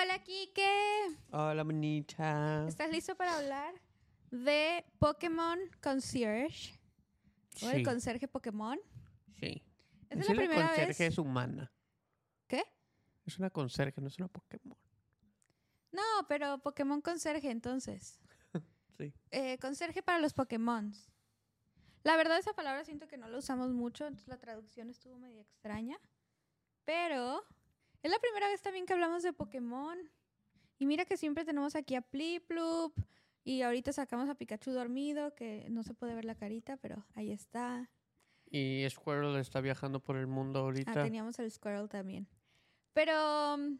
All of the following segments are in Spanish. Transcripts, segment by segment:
Hola, Kike. Hola, bonita. ¿Estás listo para hablar de Pokémon Concierge? ¿O el Sí, conserje Pokémon? sí. Esta es la primera conserje vez. es humana. ¿Qué? Es una conserje, no es una Pokémon. No, pero Pokémon Conserje, entonces. Sí. Eh, conserje para los Pokémon. La verdad, esa palabra siento que no la usamos mucho, entonces la traducción estuvo medio extraña. Pero es la primera vez también que hablamos de Pokémon. Y mira que siempre tenemos aquí a Pliplup. Y ahorita sacamos a Pikachu dormido, que no se puede ver la carita, pero ahí está. Y Squirrel está viajando por el mundo Ah, ahorita. teníamos el Squirrel también. Pero mm,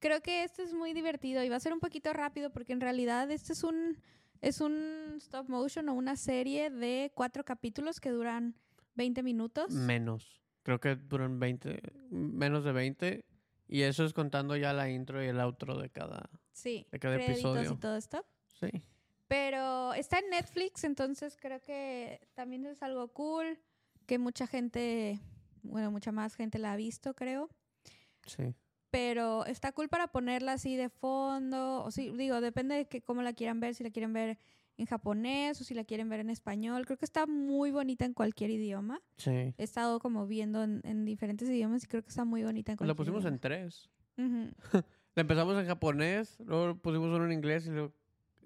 creo que este es muy divertido y va a ser un poquito rápido porque en realidad este es un, es un stop motion o una serie de cuatro capítulos que duran 20 minutos. Menos. Creo que duran 20, menos de 20. Y eso es contando ya la intro y el outro de cada. sí, de cada episodio. y todo esto. Sí. Pero está en Netflix, entonces creo que también es algo cool, que mucha gente, bueno, mucha más gente la ha visto, creo. Sí. pero está cool para ponerla así de fondo, o sí, digo, depende de que, cómo la quieran ver, si la quieren ver en japonés o si la quieren ver en español. Creo que está muy bonita en cualquier idioma. Sí. He estado como viendo en, en diferentes idiomas y creo que está muy bonita en cualquier La pusimos en tres. La empezamos en japonés, luego pusimos uno en inglés y luego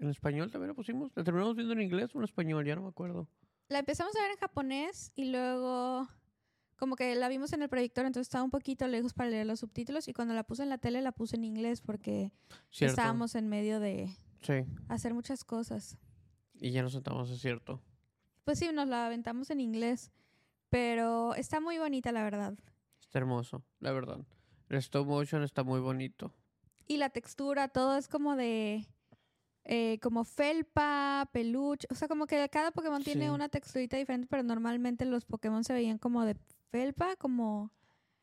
en español también lo pusimos. La terminamos viendo en inglés o en español, ya no me acuerdo. La empezamos a ver en japonés y luego como que la vimos en el proyector, entonces estaba un poquito lejos para leer los subtítulos y cuando la puse en la tele la puse en inglés porque Cierto. estábamos en medio de Sí. hacer muchas cosas. Y ya nos sentamos, es cierto. Pues sí, nos la aventamos en inglés, pero está muy bonita la verdad. Está hermoso, la verdad. El stop motion está muy bonito. Y la textura, todo es como de, eh, como felpa, peluche, o sea, como que cada Pokémon tiene una texturita diferente, pero normalmente los Pokémon se veían como de felpa, como...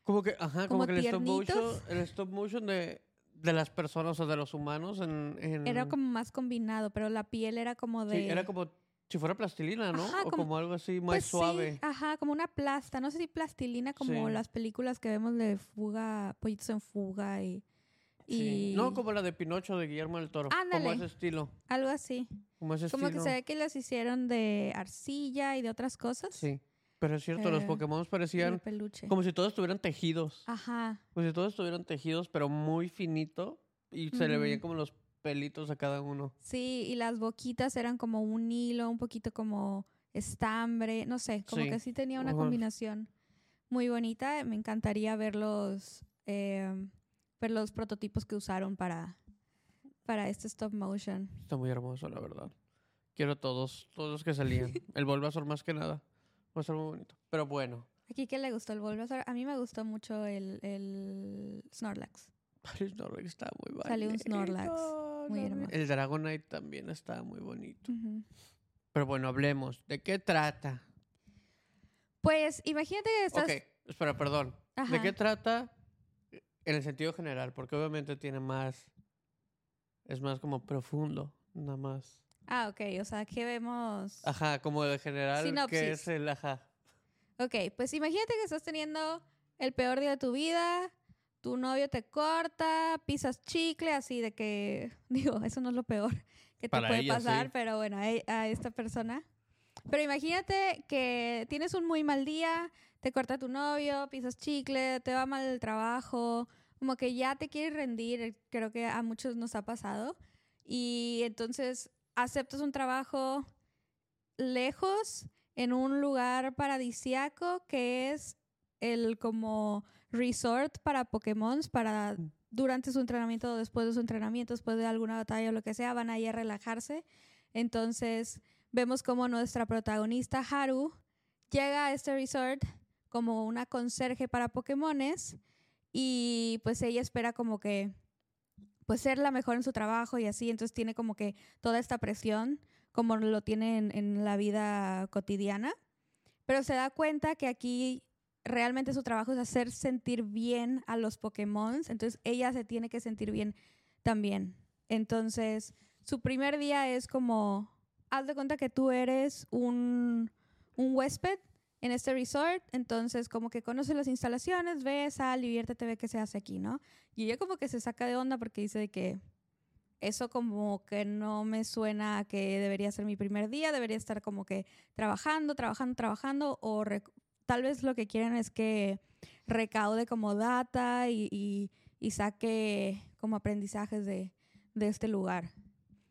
Como que, ajá, Como como, que el stop motion, el stop motion de, de las personas o de los humanos en, en- Era como más combinado, pero la piel era como de... Sí, era como si fuera plastilina, ¿no? Ajá, o como- como, algo así más Pues sí, suave. ajá, como una plasta, no sé si plastilina como Sí. las películas que vemos de fuga, pollitos en fuga y... Sí. y No como la de Pinocho de Guillermo del Toro. Ándale. Como ese estilo. Algo así. Como ese Como que estilo. se ve que las hicieron de arcilla y de otras cosas. Sí. Pero es cierto, los Eh, Pokémon parecían como si todos estuvieran tejidos. Ajá. Como si todos estuvieran tejidos, pero muy finito. Y se le veían como los pelitos a cada uno. Sí, y las boquitas eran como un hilo, un poquito como estambre, no sé, como Sí. que sí tenía una combinación muy bonita. Me encantaría ver los, eh, ver los prototipos que usaron para, para este stop motion. Está muy hermoso, la verdad. Quiero todos, todos los que salían. El Bulbasaur más que nada. Va a estar muy bonito. Pero bueno. Aquí que le gustó el Bulbasaur. A mí me gustó mucho el, el Snorlax. El Snorlax está muy bonito. Salió un Snorlax, muy hermoso. El Dragonite también está muy bonito. Pero bueno, hablemos. ¿De qué trata? Pues imagínate que estás... Ok, espera, perdón. ¿De qué trata en el sentido general? Porque obviamente tiene más... Es más como profundo, nada más. Ah, ok, o sea, que vemos... Ajá, como de general, Sinopsis. que es el ajá. Ok, pues imagínate que estás teniendo el peor día de tu vida, tu novio te corta, pisas chicle, así de que, digo, eso no es lo peor que te Para puede ella, pasar, sí. pero bueno, e- a esta persona. Pero imagínate que tienes un muy mal día, te corta tu novio, pisas chicle, te va mal el trabajo, como que ya te quieres rendir, creo que a muchos nos ha pasado. Y entonces aceptas un trabajo lejos en un lugar paradisiaco que es el como resort para Pokémon para Mm. durante su entrenamiento o después de su entrenamiento, después de alguna batalla o lo que sea, van ahí a relajarse. Entonces vemos como nuestra protagonista Haru llega a este resort como una conserje para Pokémones y pues ella espera como que pues ser la mejor en su trabajo y así, entonces tiene como que toda esta presión como lo tiene en, la vida cotidiana, pero se da cuenta que aquí realmente su trabajo es hacer sentir bien a los Pokémon, entonces ella se tiene que sentir bien también. Entonces, su primer día es como, haz de cuenta que tú eres un, un huésped en este resort, entonces como que conoce las instalaciones, ve, sal, diviértete, ve qué se hace aquí, ¿no? Y ella como que se saca de onda porque dice de que eso como que no me suena a que debería ser mi primer día, debería estar como que trabajando, trabajando, trabajando, o tal vez lo que quieren es que recaude como data y, y, y saque como aprendizajes de, de, este lugar.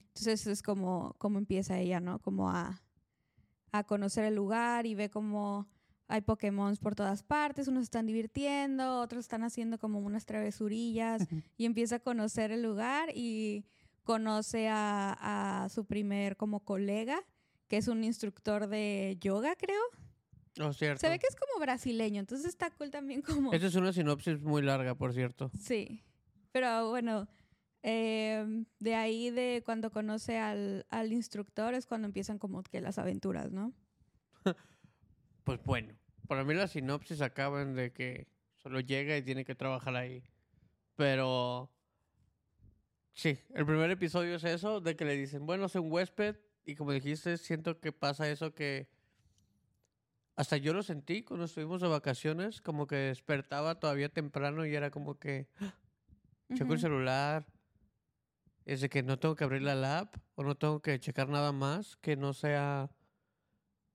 Entonces es como, como empieza ella, ¿no? Como a, a conocer el lugar y ve como hay Pokémon por todas partes, unos están divirtiendo, otros están haciendo como unas travesurillas y empieza a conocer el lugar y conoce a, a, su primer como colega, que es un instructor de yoga, creo. Oh, cierto. Se ve que es como brasileño, entonces está cool también como... Esta es una sinopsis muy larga, por cierto. Sí, pero bueno, eh, de ahí de cuando conoce al, al instructor es cuando empiezan como que las aventuras, ¿no? Pues bueno, para mí las sinopsis acaban de que solo llega y tiene que trabajar ahí. Pero sí, el primer episodio es eso, de que le dicen, bueno, soy un huésped. Y como dijiste, siento que pasa eso que hasta yo lo sentí cuando estuvimos de vacaciones, como que despertaba todavía temprano y era como que ¡ah! checo el celular. Es de que no tengo que abrir la app o no tengo que checar nada más que no sea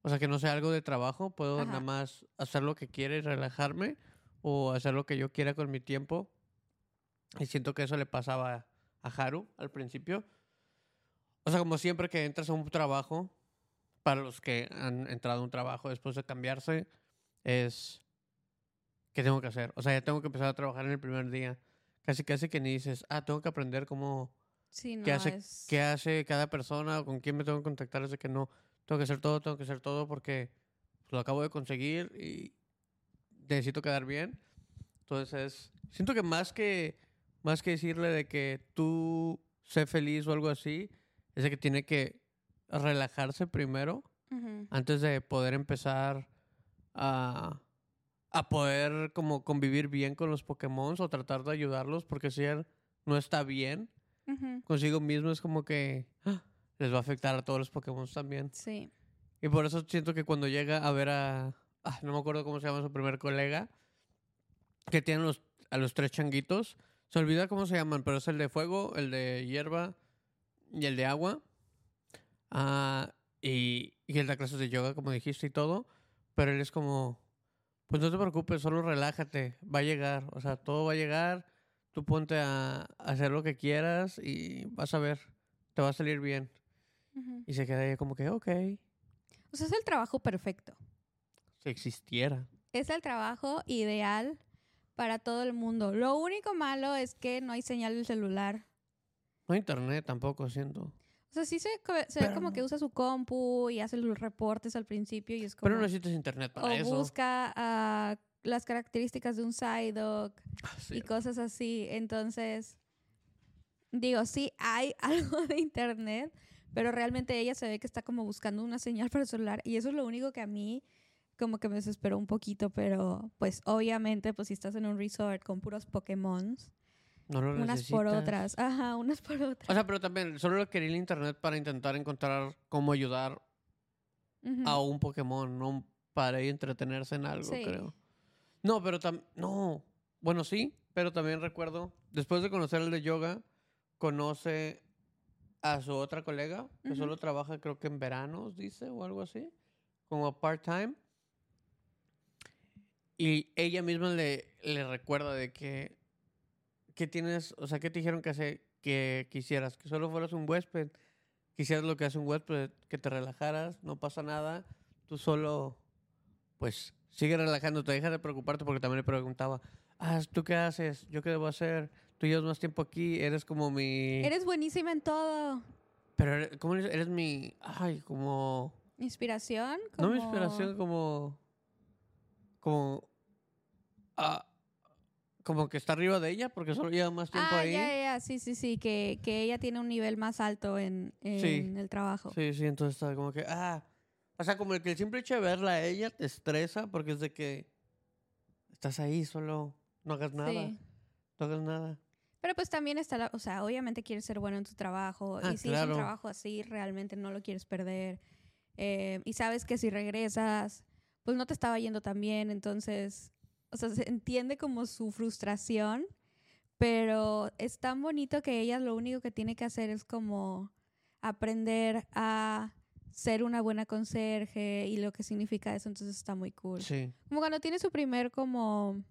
o sea, que no sea algo de trabajo, puedo nada más hacer lo que quiera y relajarme o hacer lo que yo quiera con mi tiempo. Y siento que eso le pasaba a Haru al principio. O sea, como siempre que entras a un trabajo, para los que han entrado a un trabajo después de cambiarse, es ¿qué tengo que hacer? O sea, ya tengo que empezar a trabajar en el primer día. Casi casi que ni dices, ah, tengo que aprender cómo qué hace qué hace cada persona o con quién me tengo que contactar, es de que no tengo que hacer todo, tengo que hacer todo porque lo acabo de conseguir y necesito quedar bien. Entonces, siento que más que más que decirle de que tú sé feliz o algo así, es de que tiene que relajarse primero antes de poder empezar a, a poder como convivir bien con los Pokémon o tratar de ayudarlos, porque si él no está bien consigo mismo es como que ¡ah! les va a afectar a todos los Pokémon también. Sí. Y por eso siento que cuando llega a ver a. Ah, no me acuerdo cómo se llama su primer colega. Que tiene los, a los tres changuitos. Se olvida cómo se llaman, pero es el de fuego, el de hierba y el de agua. Ah, y, y el de clases de yoga, como dijiste y todo. Pero él es como. Pues no te preocupes, solo relájate. Va a llegar. O sea, todo va a llegar. Tú ponte a hacer lo que quieras y vas a ver. Te va a salir bien. Y se queda ahí como que, ok. O sea, es el trabajo perfecto. Si existiera. Es el trabajo ideal para todo el mundo. Lo único malo es que no hay señal del celular. No hay internet tampoco, siento. O sea, sí se, se ve como que usa su compu y hace los reportes al principio y es como... Pero no necesitas internet para eso. O busca uh, las características de un Psyduck ah, y cosas así. Entonces, digo, sí hay algo de internet, pero realmente ella se ve que está como buscando una señal para el celular y eso es lo único que a mí como que me desesperó un poquito, pero pues obviamente pues si estás en un resort con puros Pokémon, no lo unas por otras, ajá, unas por otras. O sea, pero también solo quería el internet para intentar encontrar cómo ayudar a un Pokémon, no para entretenerse en algo, creo. No, pero también, no, bueno, sí, pero también recuerdo, después de conocer el de yoga, conoce a su otra colega, que solo trabaja creo que en veranos, dice, o algo así, como part-time. Y ella misma le, le recuerda de que, ¿qué tienes, o sea, qué te dijeron que, hace, que quisieras? Que solo fueras un huésped, quisieras lo que hace un huésped, que te relajaras, no pasa nada, tú solo, pues, sigue relajándote, deja de preocuparte porque también le preguntaba, ah, ¿tú qué haces? ¿Yo qué debo hacer? tú llevas más tiempo aquí, eres como mi... Eres buenísima en todo. Pero, ¿cómo eres? Eres mi... Ay, como... ¿Inspiración? No mi inspiración, como... Como... Ah, como que está arriba de ella porque solo lleva más tiempo ah, ahí. Ya, ya, sí, sí, sí, que, que ella tiene un nivel más alto en, en el trabajo. Sí, sí, entonces está como que, ah, o sea, como el que el simple hecho de verla a ella te estresa porque es de que estás ahí, solo no hagas nada. Sí. No hagas nada. Pero pues también está, la, o sea, obviamente quieres ser bueno en tu trabajo ah, y si es un trabajo así, realmente no lo quieres perder. Eh, y sabes que si regresas, pues no te estaba yendo tan bien, entonces, o sea, se entiende como su frustración, pero es tan bonito que ella lo único que tiene que hacer es como aprender a ser una buena conserje y lo que significa eso, entonces está muy cool. Sí. Como cuando tiene su primer como...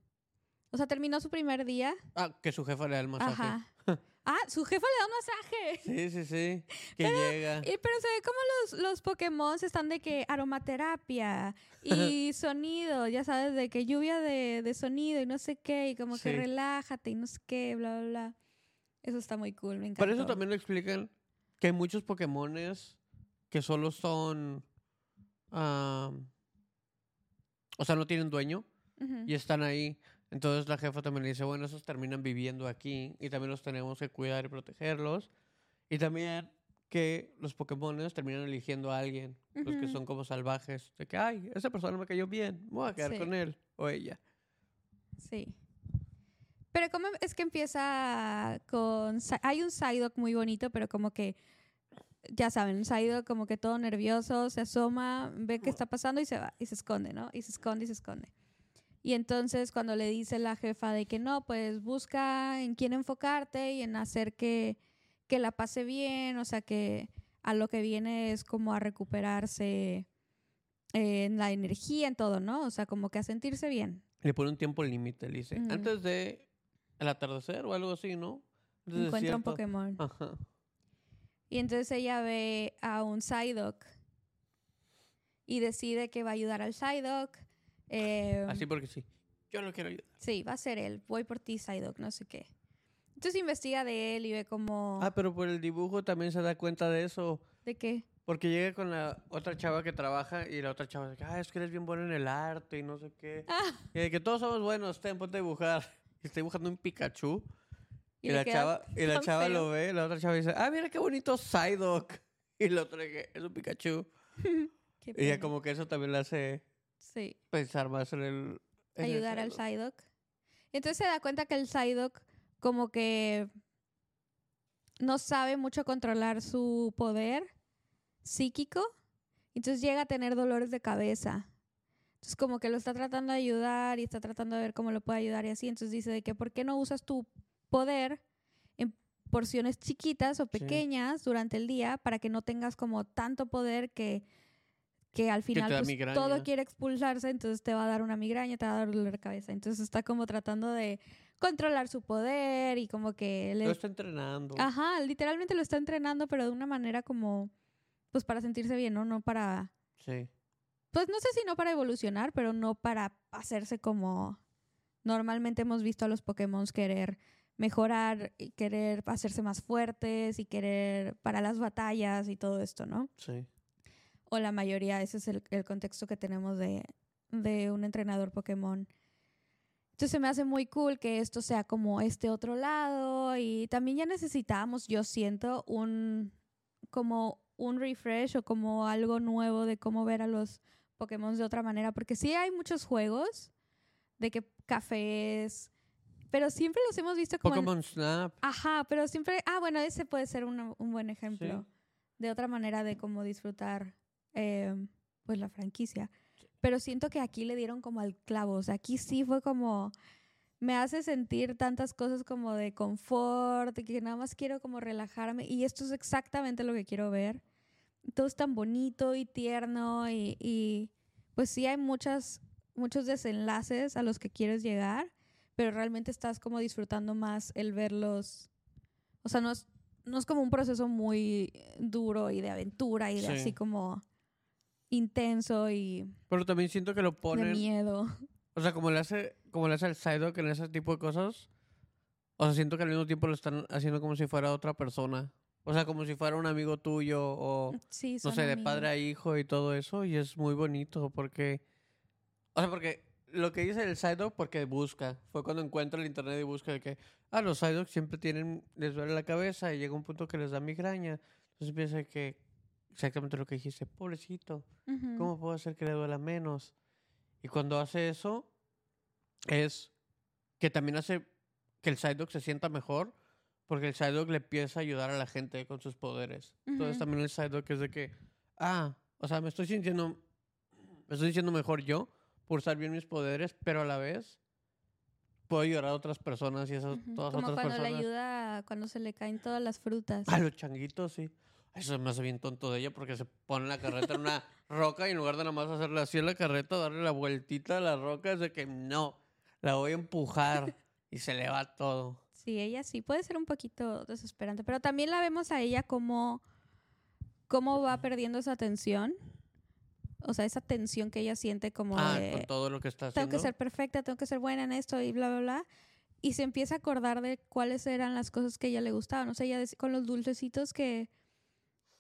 O sea, terminó su primer día. Ah, que su jefa le da el masaje. Ajá. Ah, su jefa le da un masaje. Sí, sí, sí. Que llega. Y, pero se ve como los, los Pokémon están de que aromaterapia y sonido, ya sabes, de que lluvia de, de sonido y no sé qué, y como Sí. que relájate y no sé qué, bla, bla, bla. Eso está muy cool, me encanta. Por eso también lo explican que hay muchos Pokémones que solo son. ah, o sea, no tienen dueño y están ahí. Entonces la jefa también le dice, bueno, esos terminan viviendo aquí y también los tenemos que cuidar y protegerlos. Y también que los Pokémones terminan eligiendo a alguien, los que son como salvajes. De que, ay, esa persona me cayó bien, me voy a quedar Sí. con él o ella. Sí. Pero cómo es que empieza con... Hay un Psyduck muy bonito, pero como que, ya saben, Psyduck como que todo nervioso, se asoma, ve qué está pasando y se va, y se esconde, ¿no? Y se esconde y se esconde. Y entonces cuando le dice la jefa de que no, pues busca en quién enfocarte y en hacer que, que la pase bien, o sea, que a lo que viene es como a recuperarse eh, en la energía, en todo, ¿no? O sea, como que a sentirse bien. Le pone un tiempo límite, le dice, Ujú. antes de el atardecer o algo así, ¿no? Encuentra un Pokémon. Ajá. Y entonces ella ve a un Psyduck y decide que va a ayudar al Psyduck. eh, Así porque sí. Yo no quiero ayudar. Sí, va a ser él. Voy por ti, Psyduck, no sé qué. Entonces investiga de él y ve como... Ah, pero por el dibujo también se da cuenta de eso. ¿De qué? Porque llega con la otra chava que trabaja y la otra chava dice, ah, es que eres bien bueno en el arte y no sé qué. Ah, Y de que todos somos buenos, ten, ponte a dibujar. Y está dibujando un Pikachu. Y, la queda chava, y la chava feo. lo ve, la otra chava dice, ah, mira qué bonito Psyduck. Y la otra que es un Pikachu. Y ya como que eso también le hace Sí, pensar más en el... en el ayudar al Psyduck. Psyduck. Entonces se da cuenta que el Psyduck como que no sabe mucho controlar su poder psíquico. Entonces llega a tener dolores de cabeza. Entonces como que lo está tratando de ayudar y está tratando de ver cómo lo puede ayudar y así. Entonces dice de que ¿por qué no usas tu poder en porciones chiquitas o pequeñas durante el día para que no tengas como tanto poder que, que al final pues, todo quiere expulsarse, entonces te va a dar una migraña, te va a dar dolor de cabeza. Entonces está como tratando de controlar su poder y como que le... Lo está entrenando. Ajá, literalmente lo está entrenando, pero de una manera como, pues para sentirse bien, ¿no? No para, Sí. pues no sé si no para evolucionar, pero no para hacerse como normalmente hemos visto a los Pokémon querer mejorar y querer hacerse más fuertes y querer para las batallas y todo esto, ¿no? Sí. O la mayoría, ese es el, el contexto que tenemos de, de un entrenador Pokémon. Entonces se me hace muy cool que esto sea como este otro lado y también ya necesitamos, yo siento, un como un refresh o como algo nuevo de cómo ver a los Pokémon de otra manera, porque sí hay muchos juegos de que cafés, pero siempre los hemos visto como en- Pokémon Snap. Ajá, pero siempre, ah, bueno, ese puede ser una- un buen ejemplo de otra manera de cómo disfrutar eh, pues la franquicia. Pero siento que aquí le dieron como al clavo, o sea, aquí sí fue como, me hace sentir tantas cosas como de confort, que nada más quiero como relajarme y esto es exactamente lo que quiero ver. Todo es tan bonito y tierno y, y pues sí hay muchas, muchos desenlaces a los que quieres llegar, pero realmente estás como disfrutando más el verlos. O sea, no es, no es como un proceso muy duro y de aventura y de Sí. así como intenso y Pero también siento que lo de ponen... miedo. O sea, como le hace, como le hace el Psyduck en ese tipo de cosas. O sea, siento que al mismo tiempo lo están haciendo como si fuera otra persona. O sea, como si fuera un amigo tuyo o, Sí, no sé, de amigos. padre a hijo y todo eso. Y es muy bonito porque... O sea, porque lo que dice el Psyduck porque busca. Fue cuando encuentra el internet y busca de que... Ah, los Psyduck siempre tienen... Les duele la cabeza y llega un punto que les da migraña. Entonces piensa que... Exactamente lo que dijiste. Pobrecito. Ujú. ¿Cómo puedo hacer que le duela menos? Y cuando hace eso, es que también hace que el Psyduck se sienta mejor, porque el Psyduck le empieza a ayudar a la gente con sus poderes. Entonces también el Psyduck es de que, ah, o sea, me estoy sintiendo me estoy diciendo mejor yo usar bien mis poderes, pero a la vez puedo ayudar a otras personas y esas Ujú, todas Como otras cuando le personas. ayuda cuando se le caen todas las frutas. A los changuitos, sí. Eso me hace bien tonto de ella porque se pone la carreta en una roca y en lugar de nada más hacerle así a la carreta, darle la vueltita a la roca, es de que no, la voy a empujar y se le va todo. Sí, ella sí puede ser un poquito desesperante, pero también la vemos a ella como cómo va perdiendo esa tensión. O sea, esa tensión que ella siente como Ah, de con todo lo que está tengo haciendo. que ser perfecta, tengo que ser buena en esto y bla, bla, bla. Y se empieza a acordar de cuáles eran las cosas que a ella le gustaban. O sea, ella con los dulcecitos que,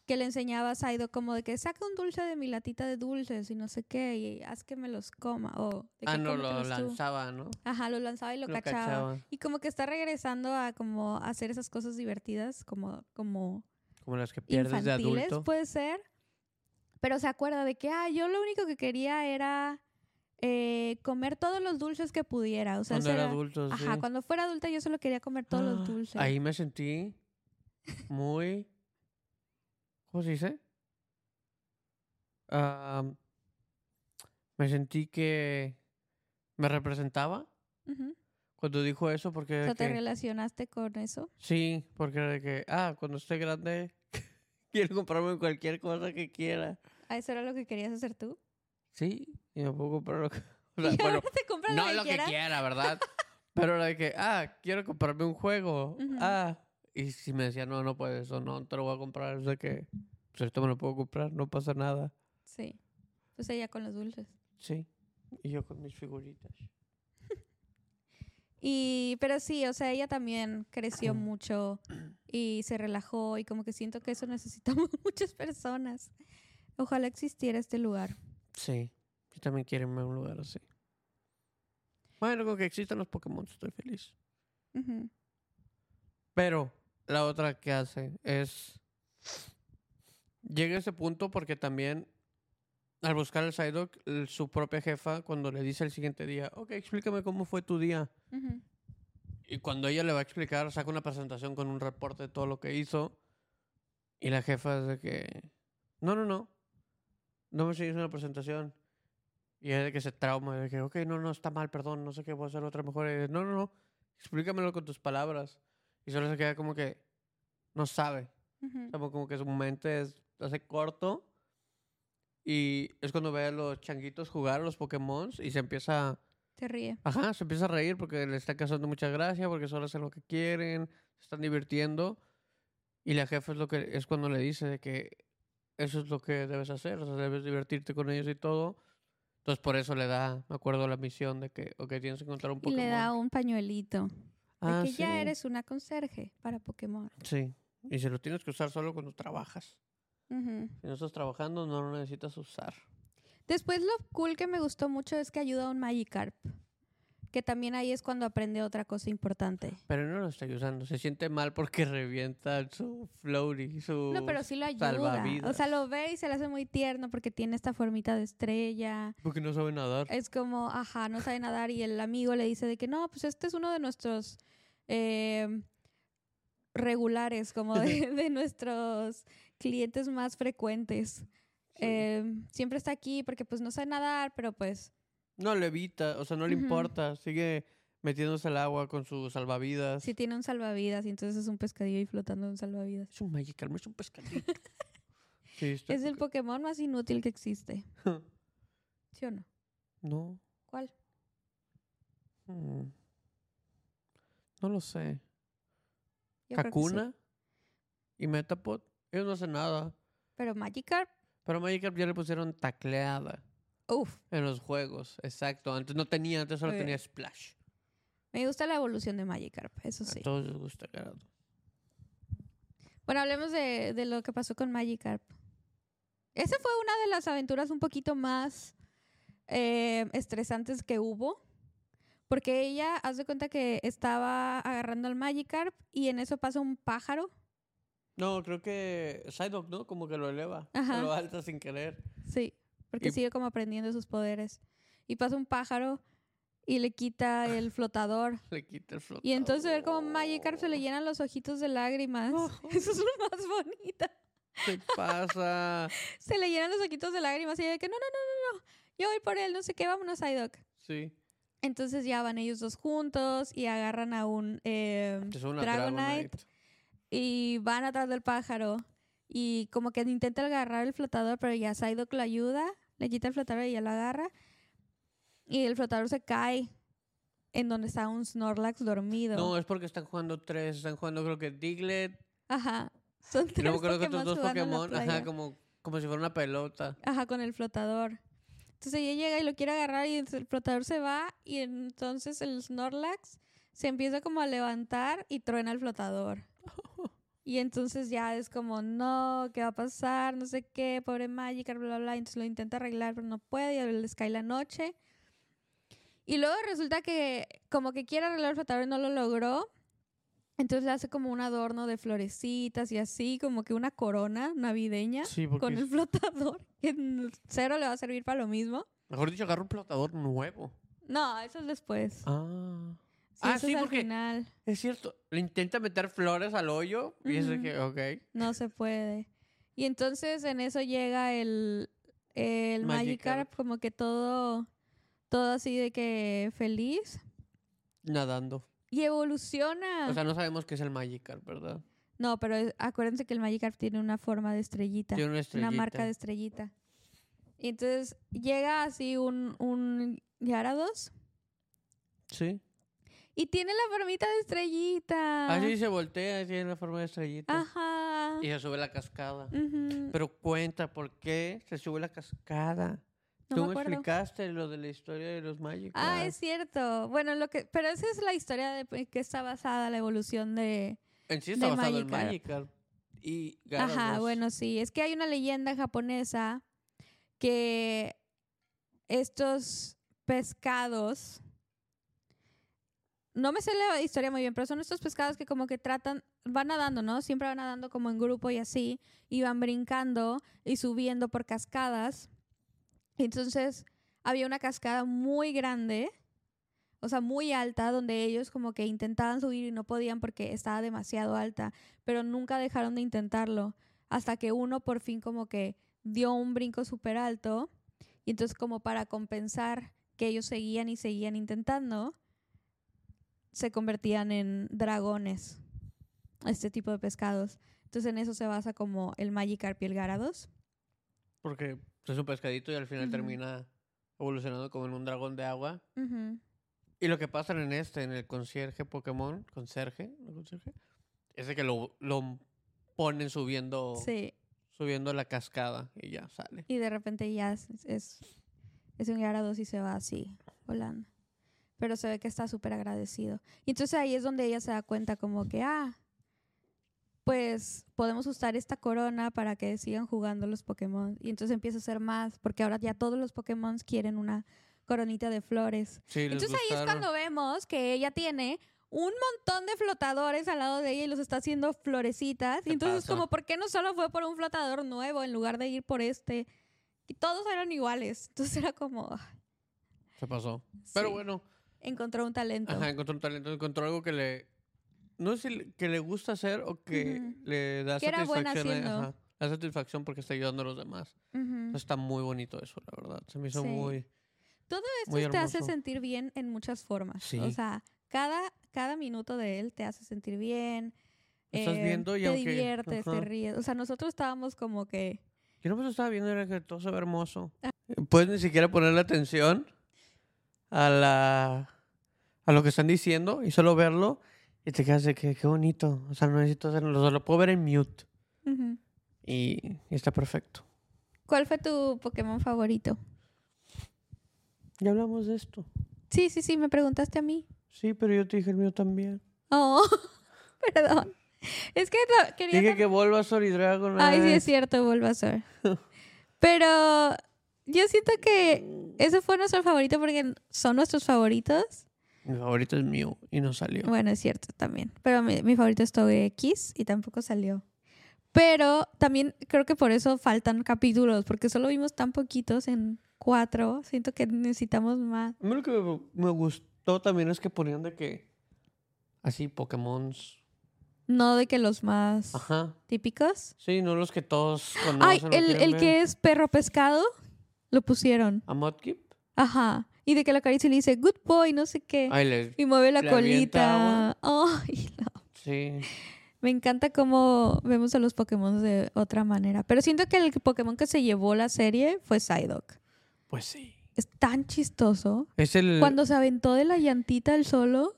que le enseñaba a Saido, como de que saca un dulce de mi latita de dulces y no sé qué, y haz que me los coma. O de que Ah, no, lo cómetelos tú. lanzaba, ¿no? Ajá, lo lanzaba y lo, Lo cachaba. cachaba. Y como que está regresando a como hacer esas cosas divertidas, como, como Como las que pierdes de adulto. puede ser. Pero se acuerda de que, ah, yo lo único que quería era eh, comer todos los dulces que pudiera. O sea, Cuando era era- adulto, Ajá, sí. cuando fuera adulta yo solo quería comer todos Ah, los dulces. Ahí me sentí muy. ¿Cómo se dice? Ah, me sentí que me representaba cuando dijo eso porque O sea, ¿te que- relacionaste con eso? sí, porque era de que ah, cuando esté grande quiero comprarme cualquier cosa que quiera. ¿A eso era lo que querías hacer tú? Sí, y me puedo comprar lo que o y sea, bueno, ahora te compras no lo que lo que quiera, ¿verdad? Pero era de que ah, quiero comprarme un juego. Ah, y si me decía, "No, no puedes o no te lo voy a comprar", es de que pues ahorita me lo puedo comprar, no pasa nada. Sí. Pues ella con los dulces. Sí. Y yo con mis figuritas. Y, pero sí, o sea, ella también creció mucho y se relajó y como que siento que eso necesitamos muchas personas. Ojalá existiera este lugar. Sí. Yo también quiero irme a un lugar así. Bueno, con que existan los Pokémon estoy feliz. Pero la otra que hace es... Llega a ese punto porque también al buscar el Psyduck, su propia jefa, cuando le dice el siguiente día, ok, explícame cómo fue tu día. Ujú. Y cuando ella le va a explicar, saca una presentación con un reporte de todo lo que hizo. Y la jefa es de que, no, no, no, no me sigues una presentación. Y es de que se trauma, de que, ok, no, no, está mal, perdón, no sé qué, voy a hacer otra mejor. Y, no, no, no, explícamelo con tus palabras. Y solo se queda como que, no sabe. Ujú. Como, como que su mente es, hace corto. Y es cuando ve a los changuitos jugar a los Pokémon y se empieza Te ríe. Ajá, se empieza a reír porque le está causando mucha gracia, porque solo hacen lo que quieren, se están divirtiendo. Y la jefa es lo que es cuando le dice de que eso es lo que debes hacer, o sea, debes divertirte con ellos y todo. Entonces por eso le da, me acuerdo, la misión de que, ok, tienes que encontrar un Y Pokémon. le da un pañuelito. De ah, que sí, ya eres una conserje para Pokémon. Sí, y se lo tienes que usar solo cuando trabajas. Ujú. Si no estás trabajando, no lo necesitas usar. Después lo cool que me gustó mucho es que ayuda a un Magikarp. Que también ahí es cuando aprende otra cosa importante. Pero no lo está usando, se siente mal porque revienta su floaty, su... No, pero sí lo ayuda. O sea, salvavidas. lo ve y se le hace muy tierno porque tiene esta formita de estrella. Porque no sabe nadar. Es como, ajá, no sabe nadar y el amigo le dice de que no, pues este es uno de nuestros eh, regulares, como de, de nuestros clientes más frecuentes. Sí. Eh, siempre está aquí porque pues no sabe nadar, pero pues No le evita, o sea, no le importa. Sigue metiéndose al agua con sus salvavidas. sí tiene un salvavidas y entonces es un pescadillo y flotando en un salvavidas. Es un Magikarp, no es un sí, está Es el Pokémon más inútil que existe. ¿Sí o no? no. ¿Cuál? mm, No lo sé. Yo sí. Kakuna y Metapod, ellos no hacen nada. Pero Magikarp, Pero Magikarp ya le pusieron tacleada uff. en los juegos. Exacto. Antes no tenía, antes solo tenía Splash. Me gusta la evolución de Magikarp, eso sí. A todos les gusta, Gerardo. Bueno, hablemos de, de lo que pasó con Magikarp. Esa fue una de las aventuras un poquito más eh, estresantes que hubo. Porque ella, haz de cuenta que estaba agarrando al Magikarp y en eso pasa un pájaro. No, creo que Psyduck, ¿no? Como que lo eleva. Ajá. Lo alza sin querer. Sí, porque Y- sigue como aprendiendo sus poderes. Y pasa un pájaro y le quita el flotador. Le quita el flotador. Y entonces ver como Magikarp se le llenan los ojitos de lágrimas. Eso es lo más bonito. ¿Qué pasa? Se le llenan los ojitos de lágrimas y ella de que no, no, no, no, no. yo voy por él, no sé qué, vámonos, Psyduck. Sí. Entonces ya van ellos dos juntos y agarran a un eh, Dragonite Dragonite. Y van atrás del pájaro. Y como que intenta agarrar el flotador, pero ya Psyduck lo ayuda, le quita el flotador y ya lo agarra. Y el flotador se cae en donde está un Snorlax dormido. No, es porque están jugando tres. Están jugando, creo que Diglett. Ajá. Son tres luego creo que otros dos Pokémon. Ajá, como, como si fuera una pelota. Ajá, con el flotador. Entonces ella llega y lo quiere agarrar y el flotador se va y entonces el Snorlax se empieza como a levantar y truena el flotador. Y entonces ya es como, no, ¿qué va a pasar? No sé qué, pobre Magikarp, bla, bla, bla. Entonces lo intenta arreglar, pero no puede y les cae la noche. Y luego resulta que como que quiere arreglar el flotador y no lo logró. Entonces le hace como un adorno de florecitas y así, como que una corona navideña Sí, con el flotador. que cero le va a servir para lo mismo. Mejor dicho, agarra un flotador nuevo. No, eso es después. Ah. Ah, eso sí, es al porque- final. Es cierto. Le intenta meter flores al hoyo. Y de Ujú. que, ok. No se puede. Y entonces en eso llega el, el Magikarp, como que todo, todo así de que feliz. Nadando. Y evoluciona. O sea, no sabemos qué es el Magikarp, ¿verdad? no, pero es- acuérdense que el Magikarp tiene una forma de estrellita. Tiene una una estrellita. marca de estrellita. Y entonces llega así un, un Gyarados Sí. Y tiene la formita de estrellita. Así se voltea, tiene la forma de estrellita. Ajá. Y se sube la cascada. Ujú. Pero cuenta, ¿por qué se sube la cascada? No Tú me explicaste lo de la historia de los Magic. Ah, es cierto. Bueno, lo que, pero esa es la historia de que está basada la evolución de. En sí está de basado en Magikarp. Magikarp. Y Ajá, Gyarados. bueno, sí. Es que hay una leyenda japonesa que estos pescados. No me sé la historia muy bien, pero son estos pescados que como que tratan, van nadando, ¿no? Siempre van nadando como en grupo y así, y van brincando y subiendo por cascadas. Entonces, había una cascada muy grande, o sea, muy alta, donde ellos como que intentaban subir y no podían porque estaba demasiado alta, pero nunca dejaron de intentarlo, hasta que uno por fin como que dio un brinco súper alto, y entonces como para compensar que ellos seguían y seguían intentando, se convertían en dragones, este tipo de pescados. Entonces en eso se basa como el Magikarp y el Gyarados. Porque es un pescadito y al final Ujú. termina evolucionando como en un dragón de agua. Ujú. Y lo que pasa en este, en el concierge Pokémon, conserje, ¿no concierge? Es de que lo, lo ponen subiendo, Sí, subiendo la cascada y ya sale. y de repente ya es, es, es un Gyarados y se va así, volando. Pero se ve que está súper agradecido. Y entonces ahí es donde ella se da cuenta como que, ah, pues podemos usar esta corona para que sigan jugando los Pokémon. Y entonces empieza a hacer más, porque ahora ya todos los Pokémon quieren una coronita de flores. Sí, Entonces ahí es cuando vemos que ella tiene un montón de flotadores al lado de ella y los está haciendo florecitas. ¿Qué Y entonces pasa? como, ¿por qué no solo fue por un flotador nuevo en lugar de ir por este? Y todos eran iguales. Entonces era como, Se pasó. Pero bueno, encontró un talento. ajá, encontró un talento, encontró algo que le... No sé si le- que le gusta hacer o que Ujú. le da Que era buena satisfacción. a- haciendo. ajá, la satisfacción porque está ayudando a los demás. Ujú. Está muy bonito eso, la verdad. Se me hizo Sí. muy... Todo esto muy te hace sentir bien en muchas formas. Sí. O sea, cada, cada minuto de él te hace sentir bien. Estás eh, viendo y te aunque- diviertes, te ajá. ríes. O sea, nosotros estábamos como que... Yo no me estaba viendo, era que todo se ve hermoso. Ah. Puedes ni siquiera ponerle atención a la a lo que están diciendo y solo verlo y te quedas de que qué bonito. O sea, no necesito hacerlo, lo puedo ver en mute y, y está perfecto. ¿Cuál fue tu Pokémon favorito? Ya hablamos de esto. Sí, sí, sí, me preguntaste a mí. Sí, pero yo te dije el mío también. Oh, perdón. Es que quería... Dije que Bulbasaur y Dragonite. Ay, sí, es cierto, Bulbasaur. Pero yo siento que ese fue nuestro favorito porque son nuestros favoritos. Mi favorito es mío y no salió. Bueno, es cierto también. Pero mi, mi favorito es Togekiss y tampoco salió. Pero también creo que por eso faltan capítulos, porque solo vimos tan poquitos en cuatro. Siento que necesitamos más. A mí lo que me, me gustó también es que ponían de que así Pokémon. No de que los más Ajá. típicos. Sí, no los que todos Ay, conocen. o el, el que es perro pescado. Lo pusieron. ¿A Mudkip? Ajá. Y de que la acaricia y le dice, good boy, no sé qué. Ay, le... y mueve la le colita. Ay, no. Sí. Me encanta cómo vemos a los Pokémon de otra manera. Pero siento que el Pokémon que se llevó la serie fue Psyduck. Pues sí. Es tan chistoso. Es el... Cuando se aventó de la llantita el solo.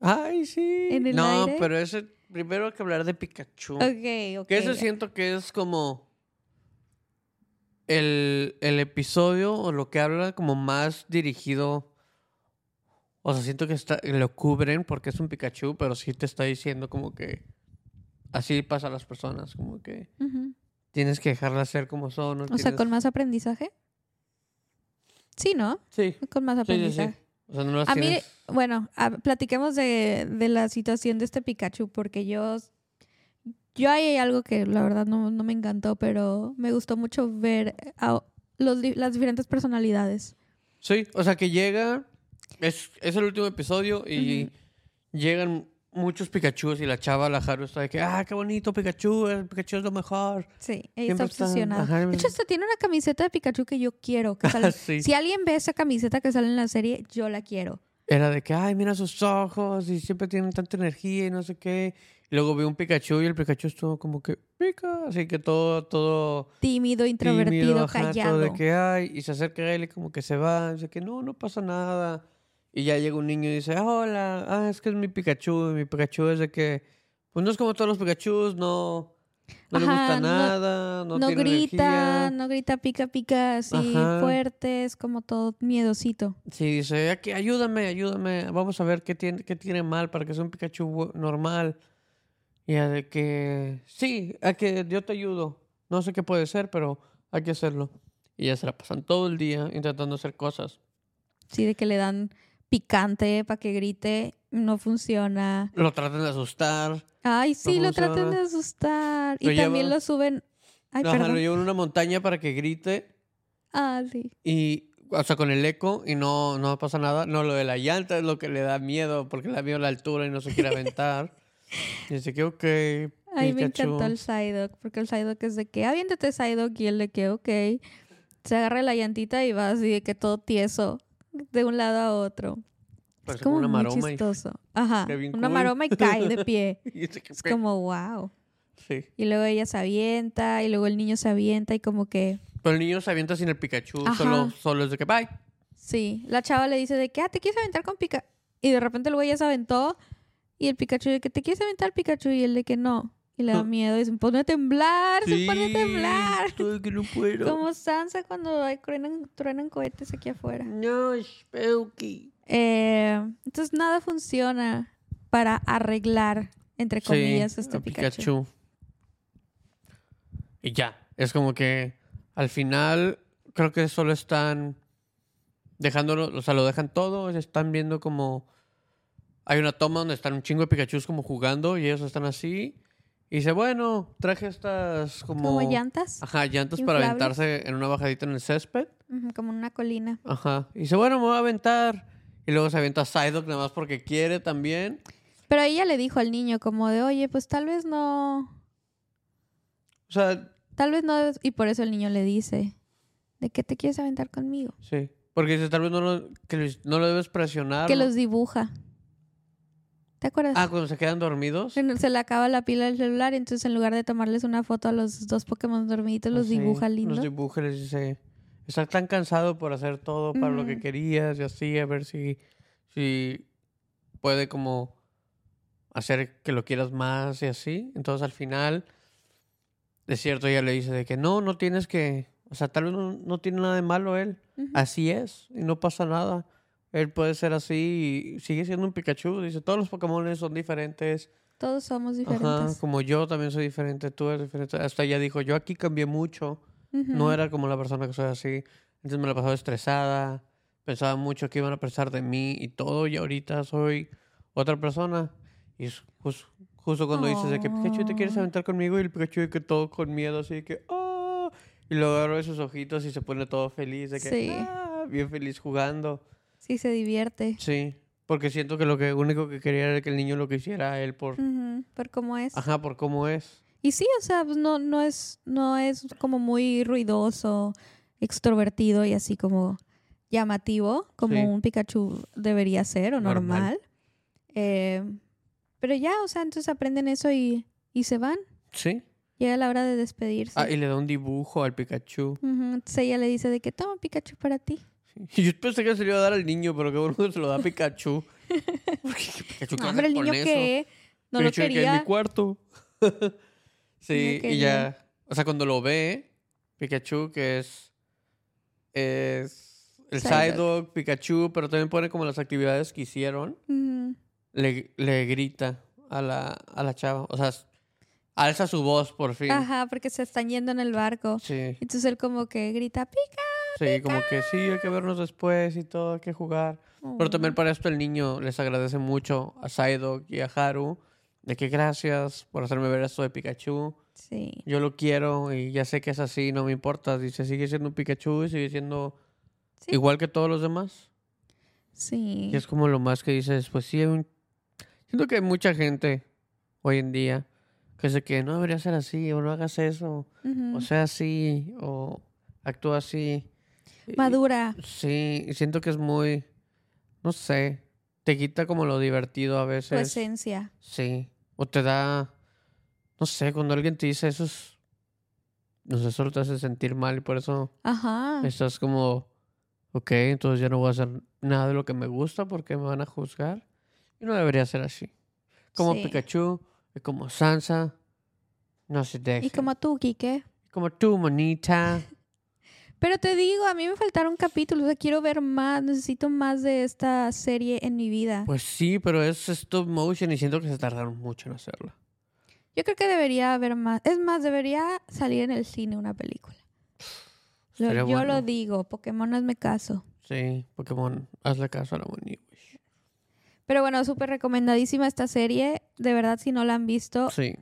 Ay, sí. en el no, aire. pero ese... Primero hay que hablar de Pikachu. Ok, ok. Que eso siento que es como... El, el episodio o lo que habla como más dirigido... O sea, siento que está, lo cubren porque es un Pikachu, pero sí te está diciendo como que... Así pasa a las personas, como que tienes que dejarlas ser como son. ¿no? O sea, con más aprendizaje. Sí, ¿no? Sí, Con más sí, sí, sí. aprendizaje. O sea, no las A mí, bueno, a- platiquemos de, de la situación de este Pikachu, porque yo, yo ahí hay algo que la verdad no, no me encantó, pero me gustó mucho ver a los, las diferentes personalidades. Sí, o sea que llega, es, es el último episodio y llegan muchos Pikachus y la chava, la Haru, está de que, ah, qué bonito Pikachu, el Pikachu es lo mejor. Sí, ella está obsesionada. ajá, De hecho, hasta tiene una camiseta de Pikachu que yo quiero. Que sale- sí. Si alguien ve esa camiseta que sale en la serie, yo la quiero. Era de que, ay, mira sus ojos y siempre tienen tanta energía y no sé qué. Luego vi un Pikachu y el Pikachu estuvo como que, pica, así que todo, todo Tímido, introvertido, tímido, ajá, todo callado. de que, ay, y se acerca a él y como que se va, dice que no, no pasa nada. Y ya llega un niño y dice, hola, ah, es que es mi Pikachu, y mi Pikachu es de que, pues no es como todos los Pikachus, no, no le gusta no- nada, no, no tiene grita, energía. no grita pica pica así Ajá. fuerte, es como todo miedosito. Sí, dice, aquí, ayúdame, ayúdame, vamos a ver qué tiene, qué tiene mal para que sea un Pikachu normal. Y ya de que, sí, a que yo te ayudo. No sé qué puede ser, pero hay que hacerlo. Y ya se la pasan todo el día intentando hacer cosas. Sí, de que le dan picante para que grite, no funciona. Lo tratan de asustar. Ay, sí, lo tratan de funciona. asustar. Lo y también lo suben. Ay, Ajá, lo llevan a una montaña para que grite. Ah, sí. Y, o sea, con el eco y no, no pasa nada. No, lo de la llanta es lo que le da miedo porque le da miedo la altura y no se quiere aventar. Y dice que, ok. Ay, me Pikachu". encantó el Psyduck, porque el Psyduck es de que, aviéntate Psyduck, y el de que, ok. Se agarra la llantita y va así de que todo tieso, de un lado a otro. Parece es como una muy maroma y- chistoso. Ajá, una cool. maroma y cae de pie. y dice que, Es como, wow. Sí. Y luego ella se avienta, y luego el niño se avienta, y como que, Pero el niño se avienta sin el Pikachu. Ajá. Solo, solo es de que, bye. sí. La chava le dice de que, ah, ¿te quieres aventar con Pikachu? Y de repente el güey ya se aventó, y el Pikachu de que, ¿te quieres aventar Pikachu? Y el de que no. Y le da Ah. miedo, y se pone a temblar, se pone a temblar. Que no puedo. Como Sansa cuando hay, truenan, truenan cohetes aquí afuera. No, Spooky. Eh, entonces nada funciona para arreglar, entre comillas, Sí, este a Pikachu. Y ya. Es como que al final creo que solo están dejándolo, o sea, lo dejan todo. Están viendo como. Hay una toma donde están un chingo de Pikachus como jugando y ellos están así. Y dice, bueno, traje estas como. Como llantas, Ajá, llantas para aventarse en una bajadita en el césped. como en una colina. Ajá. Y dice, bueno, me voy a aventar. Y luego se avienta Psyduck nada más porque quiere también. Pero ella le dijo al niño como de, oye, pues tal vez no, O sea, tal vez no, debes-". y por eso el niño le dice, ¿de qué te quieres aventar conmigo? sí. Porque dice, tal vez no lo, que no lo debes presionar. Que ¿no? los dibuja. ¿Te acuerdas? Ah, cuando se quedan dormidos. Se se le acaba la pila del celular y entonces en lugar de tomarles una foto a los dos Pokémon dormiditos, los Sí, dibuja lindo. Los dibuja y les dice, estás tan cansado por hacer todo para lo que Ujú. querías y así, a ver si, si puede como hacer que lo quieras más y así. Entonces al final, de cierto, ella le dice de que no, no tienes que, o sea, tal vez no, no tiene nada de malo él. Así es, y no pasa nada. Él puede ser así y sigue siendo un Pikachu. Dice, todos los Pokémon son diferentes. Todos somos Ajá, diferentes. como yo también soy diferente, tú eres diferente. Hasta ella dijo, yo aquí cambié mucho. Ujú. No era como la persona que soy así. Entonces me la pasaba estresada. Pensaba mucho que iban a pensar de mí y todo. Y ahorita soy otra persona. Y es jus- justo cuando dices de que Pikachu te quieres Oh. aventar conmigo y el Pikachu que todo con miedo, así de que ¡ah! Y luego abre sus ojitos y se pone todo feliz de que Sí. ¡ah! bien feliz jugando. Sí, se divierte. Sí, porque siento que lo que único que quería era que el niño lo quisiera a él por Por cómo es. ajá, por cómo es. Y sí, o sea, pues no, no es, no es como muy ruidoso. extrovertido y así como llamativo, como Sí. un Pikachu debería ser o Normal. normal. Eh, pero ya, o sea, entonces aprenden eso y, y se van. Sí. Llega la hora de despedirse. Ah, y le da un dibujo al Pikachu. Entonces ella le dice de que toma Pikachu para ti. Y yo pensé que se lo iba a dar al niño, pero qué bueno que se lo da a Pikachu. Porque Pikachu, ¿qué No, hombre, el niño eso? que no lo Pikachu, que en mi quería. cuarto. sí, y quería. ya. O sea, cuando lo ve, Pikachu, que es. Es. El Psyduck. Pikachu, pero también pone como las actividades que hicieron. Ujú. Le, le grita a la, a la chava. O sea, alza su voz por fin. Ajá, porque se están yendo en el barco. Sí, Entonces él como que grita, pica. Sí, como que sí, hay que vernos después y todo, hay que jugar. Pero también para esto el niño les agradece mucho a Psyduck y a Haru de que gracias por hacerme ver esto de Pikachu. Sí. Yo lo quiero y ya sé que es así, no me importa. Dice, sigue siendo un Pikachu y sigue siendo Sí. igual que todos los demás. Sí. Y es como lo más que dices, pues sí, hay un... siento que hay mucha gente hoy en día que dice que no debería ser así, o no hagas eso, o sea así, o actúa así. Madura. Sí, y siento que es muy, no sé, te quita como lo divertido a veces. esencia. Sí, o te da, no sé, cuando alguien te dice eso es, no sé, solo te hace sentir mal y por eso Ajá. estás como, ok, entonces ya no voy a hacer nada de lo que me gusta porque me van a juzgar. Y no debería ser así. Como Sí. Pikachu y como Sansa, no se dejen. Y como tú, Kike. Como tú, monita. Pero te digo, a mí me faltaron capítulos. O sea, quiero ver más. Necesito más de esta serie en mi vida. Pues sí, pero es stop motion y siento que se tardaron mucho en hacerla. Yo creo que debería haber más. Es más, debería salir en el cine una película. Lo- yo bueno. lo digo, Pokémon hazme caso. Sí, Pokémon, hazle caso a la. Wish. Pero bueno, súper recomendadísima esta serie. De verdad, si no la han visto, Sí.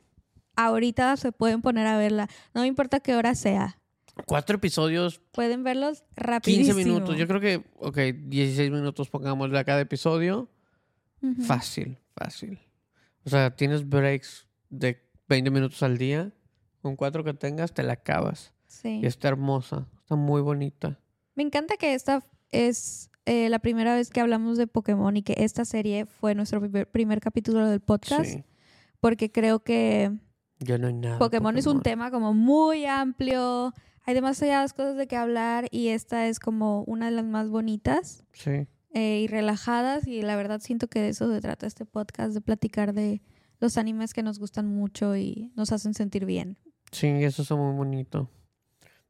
ahorita se pueden poner a verla. No me importa qué hora sea. Cuatro episodios, Pueden verlos rapidísimo. 15 minutos. Yo creo que, ok, 16 minutos pongámosle a cada episodio. Ujú. Fácil, fácil. O sea, tienes breaks de 20 minutos al día. Con cuatro que tengas, te la acabas. Sí. Y está hermosa. Está muy bonita. Me encanta que esta es eh, la primera vez que hablamos de Pokémon y que esta serie fue nuestro primer, primer capítulo del podcast. Sí. Porque creo que Ya no hay nada. de Pokémon es un Pokémon. tema como muy amplio. Hay demasiadas cosas de que hablar y esta es como una de las más bonitas Sí. eh, y relajadas. Y la verdad siento que de eso se trata este podcast, de platicar de los animes que nos gustan mucho y nos hacen sentir bien. Sí, eso está muy bonito.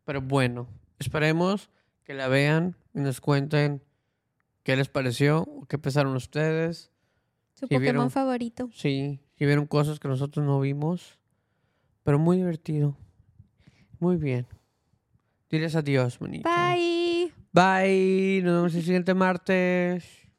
Pero bueno, esperemos que la vean y nos cuenten qué les pareció, qué pensaron ustedes. Su Sí, Pokémon vieron- favorito. Sí, si vieron cosas que nosotros no vimos. Pero muy divertido. Muy bien. Diles adiós, manita. Bye. Bye. Nos vemos el siguiente martes.